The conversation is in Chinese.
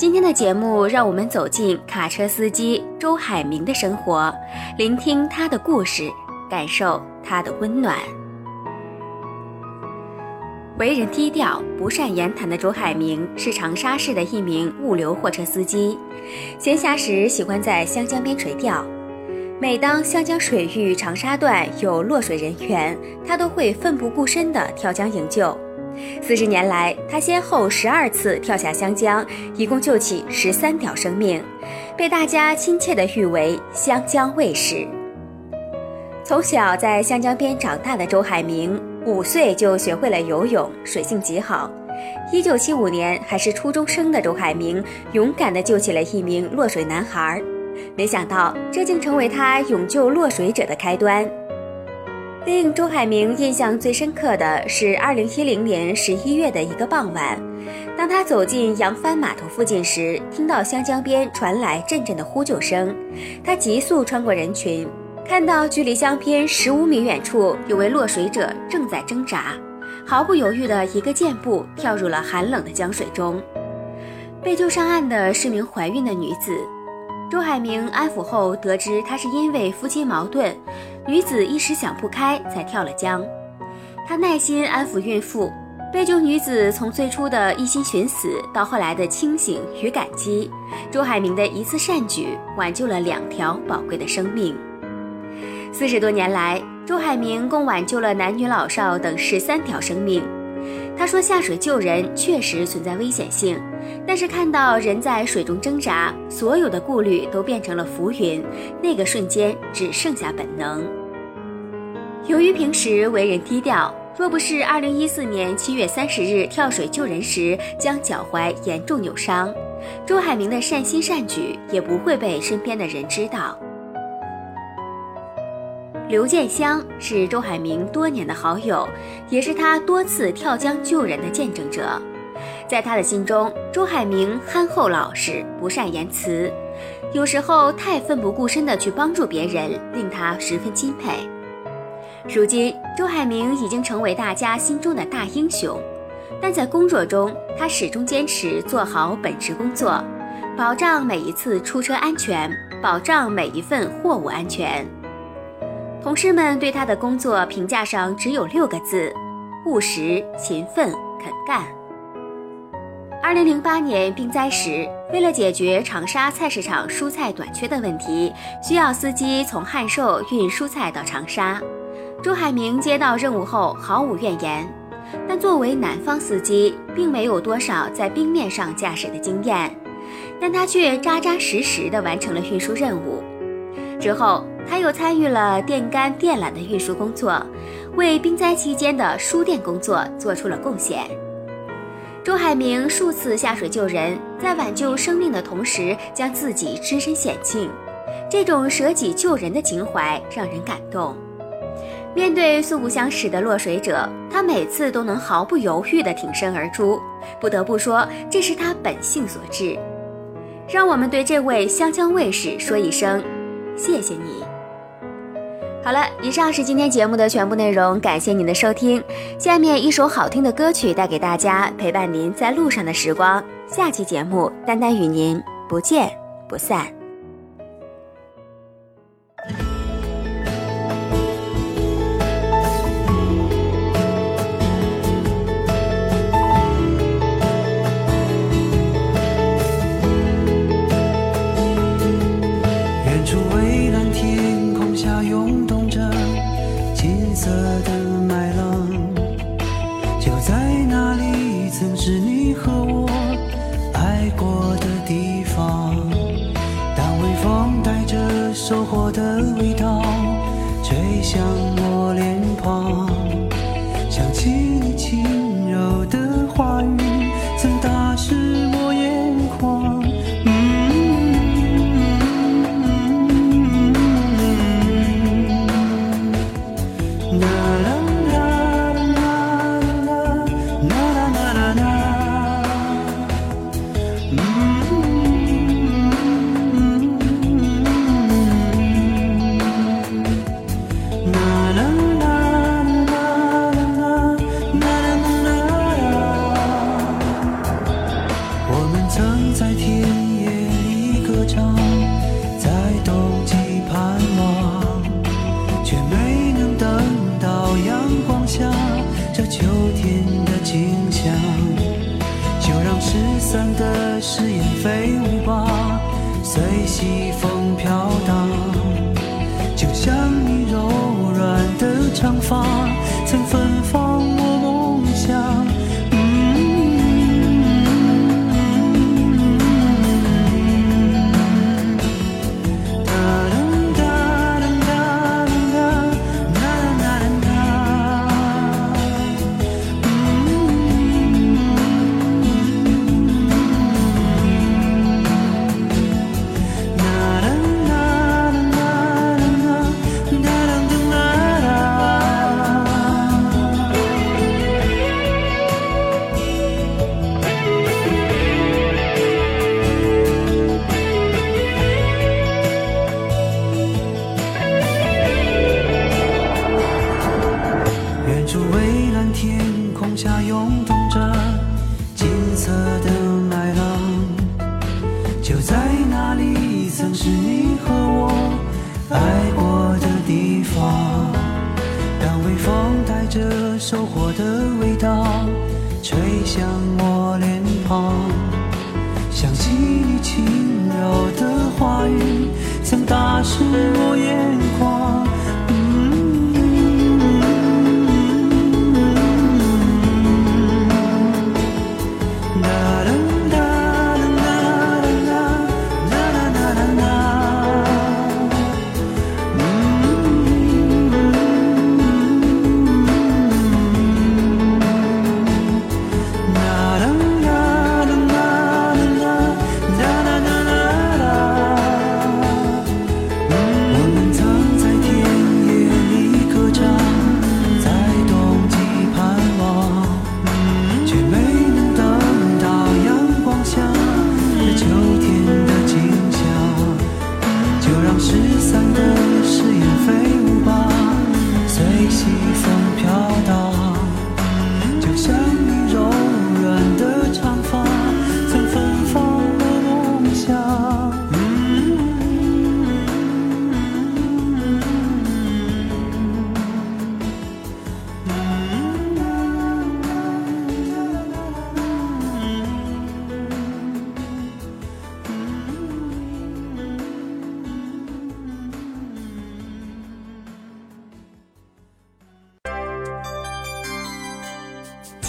今天的节目，让我们走进卡车司机周海明的生活，聆听他的故事，感受他的温暖。为人低调、不善言谈的周海明是长沙市的一名物流货车司机，闲暇时喜欢在湘江边垂钓。每当湘江水域长沙段有落水人员，他都会奋不顾身地跳江营救。四十年来，他先后十二次跳下湘江，一共救起十三条生命，被大家亲切地誉为“湘江卫士”。从小在湘江边长大的周海明，五岁就学会了游泳，水性极好。一九七五年，还是初中生的周海明，勇敢地救起了一名落水男孩。没想到，这竟成为他勇救落水者的开端。令周海明印象最深刻的是2010年11月的一个傍晚，当他走进扬帆码头附近时，听到湘江边传来阵阵的呼救声。他急速穿过人群，看到距离江边十五米远处有位落水者正在挣扎，毫不犹豫的一个箭步跳入了寒冷的江水中。被救上岸的是名怀孕的女子。周海明安抚后得知，她是因为夫妻矛盾，女子一时想不开才跳了江。她耐心安抚孕妇，被救女子从最初的一心寻死，到后来的清醒与感激，周海明的一次善举挽救了两条宝贵的生命。四十多年来，周海明共挽救了男女老少等十三条生命。他说：“下水救人确实存在危险性。”但是看到人在水中挣扎，所有的顾虑都变成了浮云，那个瞬间只剩下本能。由于平时为人低调，若不是2014年7月30日跳水救人时将脚踝严重扭伤，周海明的善心善举也不会被身边的人知道。刘建湘是周海明多年的好友，也是他多次跳江救人的见证者。在他的心中，周海明憨厚老实，不善言辞，有时候太奋不顾身地去帮助别人，令他十分钦佩。如今，周海明已经成为大家心中的大英雄，但在工作中，他始终坚持做好本职工作，保障每一次出车安全，保障每一份货物安全。同事们对他的工作评价上只有六个字：务实、勤奋、肯干。二零零八年冰灾时，为了解决长沙菜市场蔬菜短缺的问题，需要司机从汉寿运蔬菜到长沙。周海明接到任务后毫无怨言，但作为南方司机，并没有多少在冰面上驾驶的经验，但他却扎扎实实地完成了运输任务。之后，他又参与了电杆电缆的运输工作，为冰灾期间的输电工作做出了贡献。周海明数次下水救人，在挽救生命的同时，将自己置身险境，这种舍己救人的情怀让人感动。面对素不相识的落水者，他每次都能毫不犹豫地挺身而出，不得不说，这是他本性所致。让我们对这位湘江卫士说一声，谢谢你。好了，以上是今天节目的全部内容，感谢您的收听。下面一首好听的歌曲带给大家，陪伴您在路上的时光。下期节目，丹丹与您不见不散。远处蔚蓝天空下涌动着金色的麦浪就在那里曾是你和我爱过的地方当微风带着收获的味道吹向我脸庞想起你轻 la la 失散的誓言飞舞吧随西风飘荡就像你柔软的长发。收获的味道吹向我脸庞，想起你轻柔的话语，曾打湿我眼失散的誓言，飞。